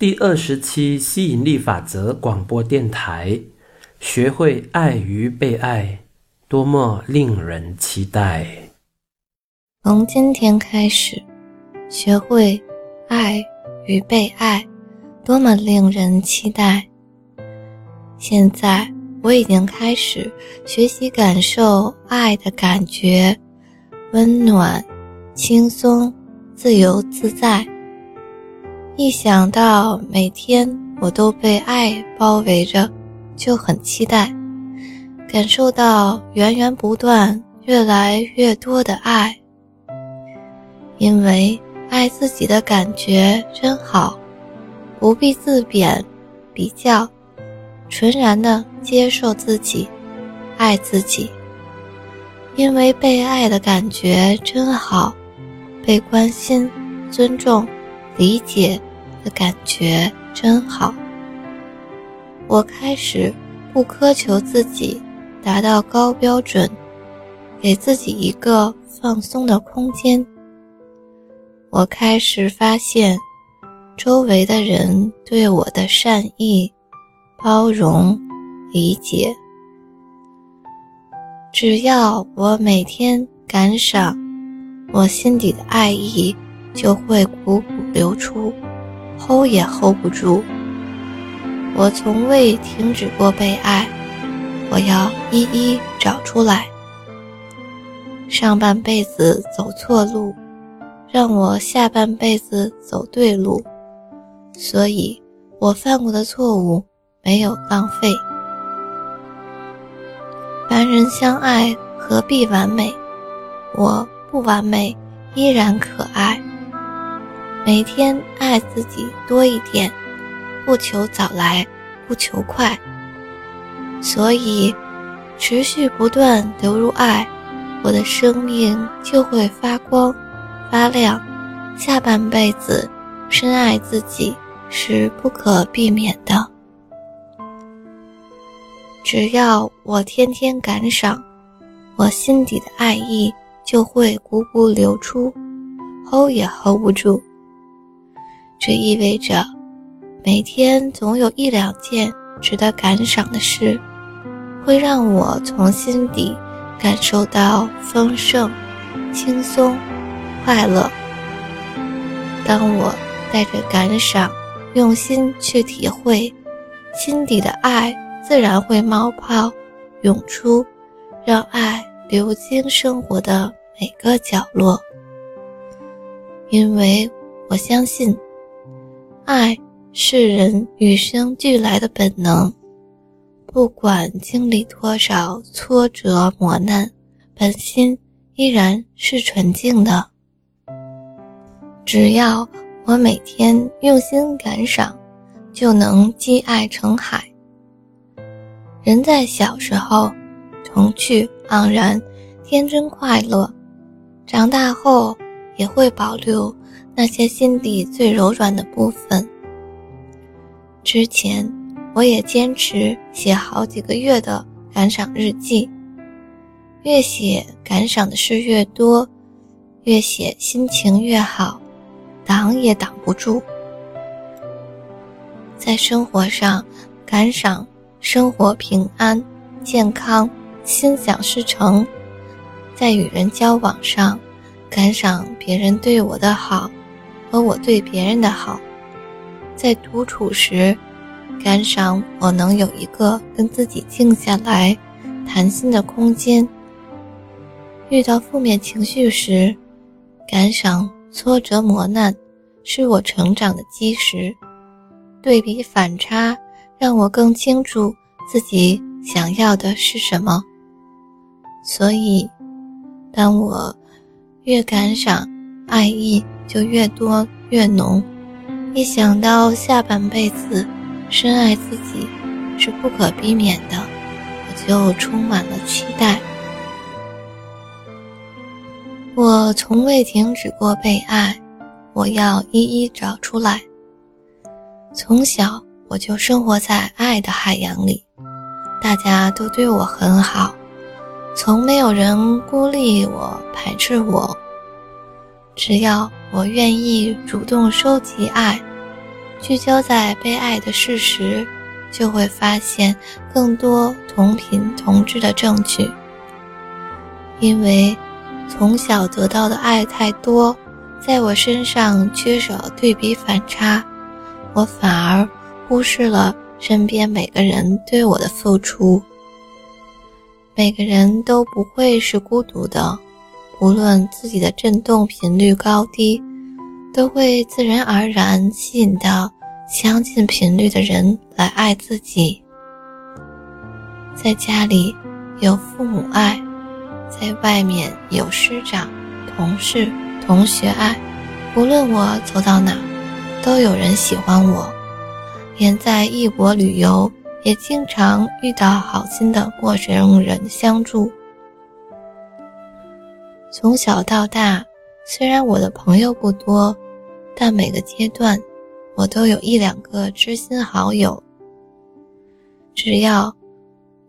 第二十期吸引力法则广播电台，学会爱与被爱，多么令人期待！从今天开始，学会爱与被爱，多么令人期待！现在我已经开始学习感受爱的感觉，温暖、轻松、自由自在。一想到每天我都被爱包围着，就很期待，感受到源源不断、越来越多的爱。因为爱自己的感觉真好，不必自贬、比较，纯然的接受自己，爱自己。因为被爱的感觉真好，被关心、尊重、理解。的感觉真好。我开始不苛求自己达到高标准，给自己一个放松的空间。我开始发现，周围的人对我的善意、包容、理解。只要我每天感赏，我心底的爱意就会汩汩流出。hold 也 hold 不住，我从未停止过被爱，我要一一找出来。上半辈子走错路，让我下半辈子走对路，所以我犯过的错误没有浪费。凡人相爱，何必完美？我不完美，依然可爱。每天爱自己多一点，不求早来，不求快。所以，持续不断流入爱，我的生命就会发光发亮。下半辈子，深爱自己是不可避免的。只要我天天感赏，我心底的爱意就会汩汩流出，hold 也 hold 不住。这意味着，每天总有一两件值得感赏的事，会让我从心底感受到丰盛、轻松、快乐。当我带着感赏，用心去体会，心底的爱自然会冒泡涌出，让爱流经生活的每个角落。因为我相信。爱是人与生俱来的本能，不管经历多少挫折磨难，本心依然是纯净的。只要我每天用心感赏，就能积爱成海。人在小时候童趣盎然、天真快乐，长大后也会保留。那些心底最柔软的部分。之前我也坚持写好几个月的感赏日记，越写感赏的事越多，越写心情越好，挡也挡不住。在生活上感赏生活平安、健康、心想事成；在与人交往上感赏别人对我的好。和我对别人的好，在独处时，感赏我能有一个跟自己静下来谈心的空间；遇到负面情绪时，感赏挫折磨难是我成长的基石。对比反差，让我更清楚自己想要的是什么。所以，当我越感赏爱意。就越多越浓，一想到下半辈子深爱自己是不可避免的，我就充满了期待。我从未停止过被爱，我要一一找出来。从小我就生活在爱的海洋里，大家都对我很好，从没有人孤立我、排斥我。只要我愿意主动收集爱，聚焦在被爱的事实，就会发现更多同频同质的证据。因为从小得到的爱太多，在我身上缺少对比反差，我反而忽视了身边每个人对我的付出。每个人都不会是孤独的，无论自己的振动频率高低。都会自然而然吸引到相近频率的人来爱自己。在家里有父母爱，在外面有师长、同事、同学爱，无论我走到哪，都有人喜欢我。连在异国旅游，也经常遇到好心的陌生人相助。从小到大。虽然我的朋友不多，但每个阶段，我都有一两个知心好友。只要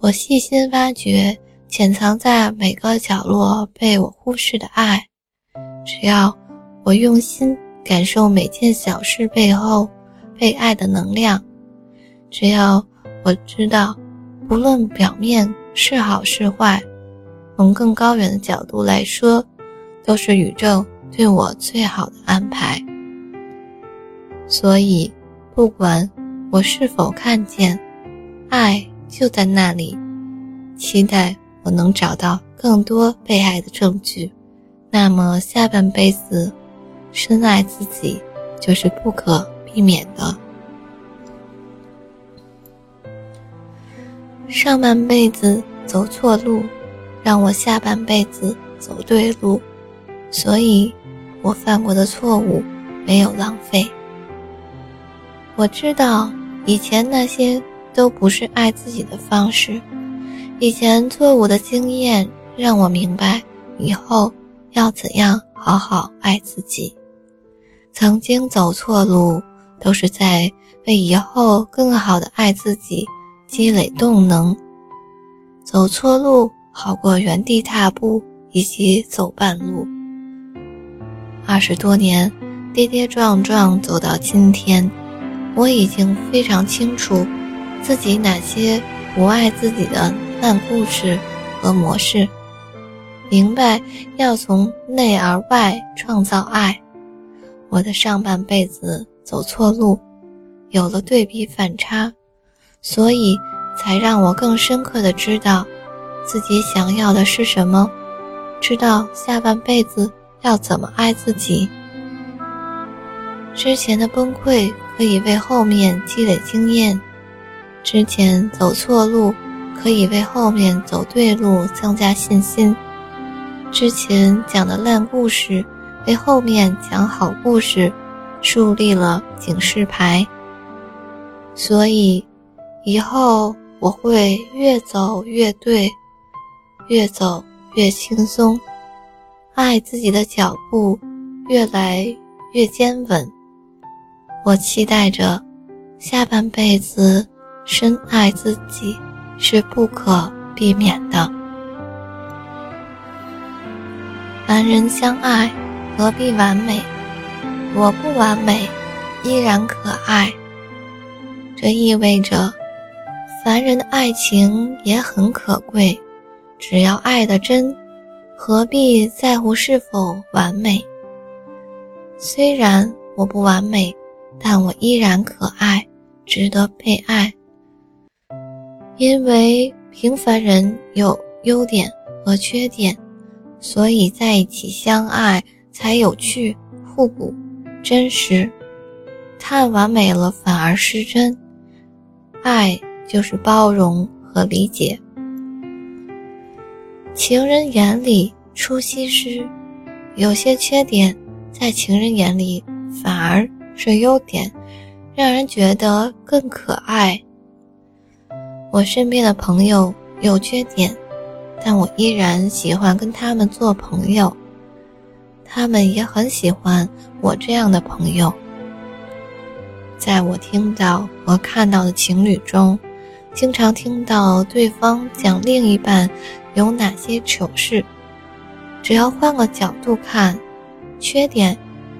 我细心挖掘潜藏在每个角落被我忽视的爱，只要我用心感受每件小事背后被爱的能量，只要我知道，不论表面是好是坏，从更高远的角度来说。都是宇宙对我最好的安排，所以不管我是否看见，爱就在那里。期待我能找到更多被爱的证据，那么下半辈子深爱自己就是不可避免的。上半辈子走错路，让我下半辈子走对路。所以，我犯过的错误没有浪费。我知道以前那些都不是爱自己的方式，以前错误的经验让我明白以后要怎样好好爱自己。曾经走错路，都是在为以后更好的爱自己积累动能。走错路好过原地踏步以及走半路。二十多年，跌跌撞撞走到今天，我已经非常清楚自己哪些不爱自己的烂故事和模式，明白要从内而外创造爱。我的上半辈子走错路，有了对比反差，所以才让我更深刻的知道自己想要的是什么，知道下半辈子。要怎么爱自己？之前的崩溃可以为后面积累经验，之前走错路可以为后面走对路增加信心，之前讲的烂故事为后面讲好故事树立了警示牌。所以，以后我会越走越对，越走越轻松。爱自己的脚步越来越坚稳，我期待着下半辈子深爱自己是不可避免的。凡人相爱，何必完美？我不完美，依然可爱。这意味着，凡人的爱情也很可贵，只要爱的真。何必在乎是否完美？虽然我不完美，但我依然可爱，值得被爱。因为平凡人有优点和缺点，所以在一起相爱才有趣、互补、真实。太完美了反而失真。爱就是包容和理解。情人眼里出西施，有些缺点在情人眼里反而是优点，让人觉得更可爱。我身边的朋友有缺点，但我依然喜欢跟他们做朋友，他们也很喜欢我这样的朋友。在我听到和看到的情侣中，经常听到对方讲另一半。有哪些糗事？只要换个角度看，缺点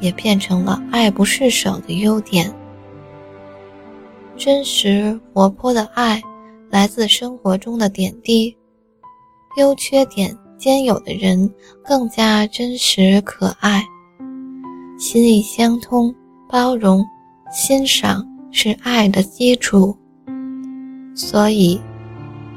也变成了爱不释手的优点。真实活泼的爱来自生活中的点滴，优缺点兼有的人更加真实可爱。心意相通、包容、欣赏是爱的基础，所以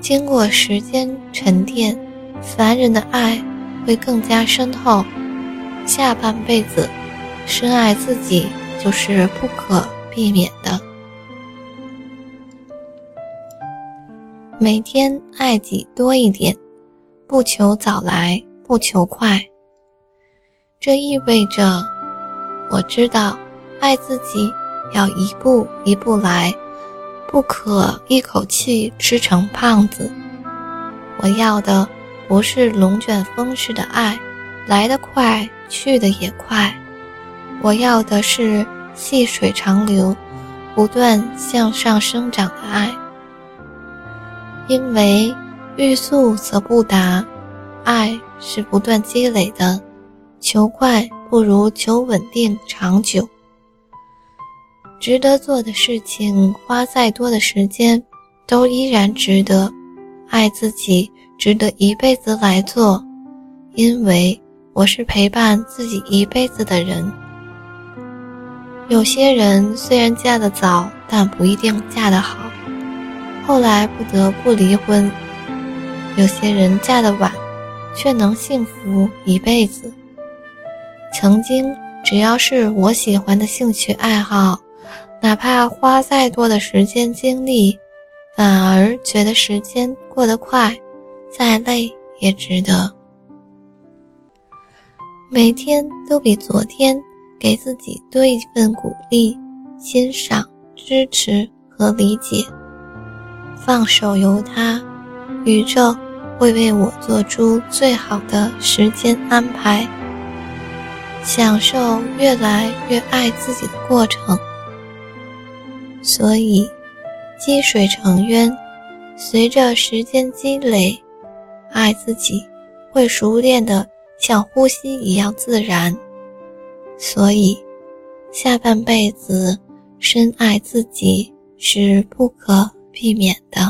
经过时间沉淀，凡人的爱会更加深厚。下半辈子，深爱自己就是不可避免的。每天爱己多一点，不求早来，不求快。这意味着。我知道，爱自己要一步一步来，不可一口气吃成胖子。我要的不是龙卷风式的爱，来得快，去得也快。我要的是细水长流、不断向上生长的爱。因为欲速则不达，爱是不断积累的，求快。不如求稳定长久。值得做的事情，花再多的时间，都依然值得。爱自己，值得一辈子来做，因为我是陪伴自己一辈子的人。有些人虽然嫁得早，但不一定嫁得好，后来不得不离婚；有些人嫁得晚，却能幸福一辈子。曾经，只要是我喜欢的兴趣爱好，哪怕花再多的时间精力，反而觉得时间过得快，再累也值得。每天都比昨天给自己多一份鼓励、欣赏、支持和理解，放手由他，宇宙会为我做出最好的时间安排。享受越来越爱自己的过程，所以积水成渊，随着时间积累，爱自己会熟练的像呼吸一样自然。所以，下半辈子深爱自己是不可避免的。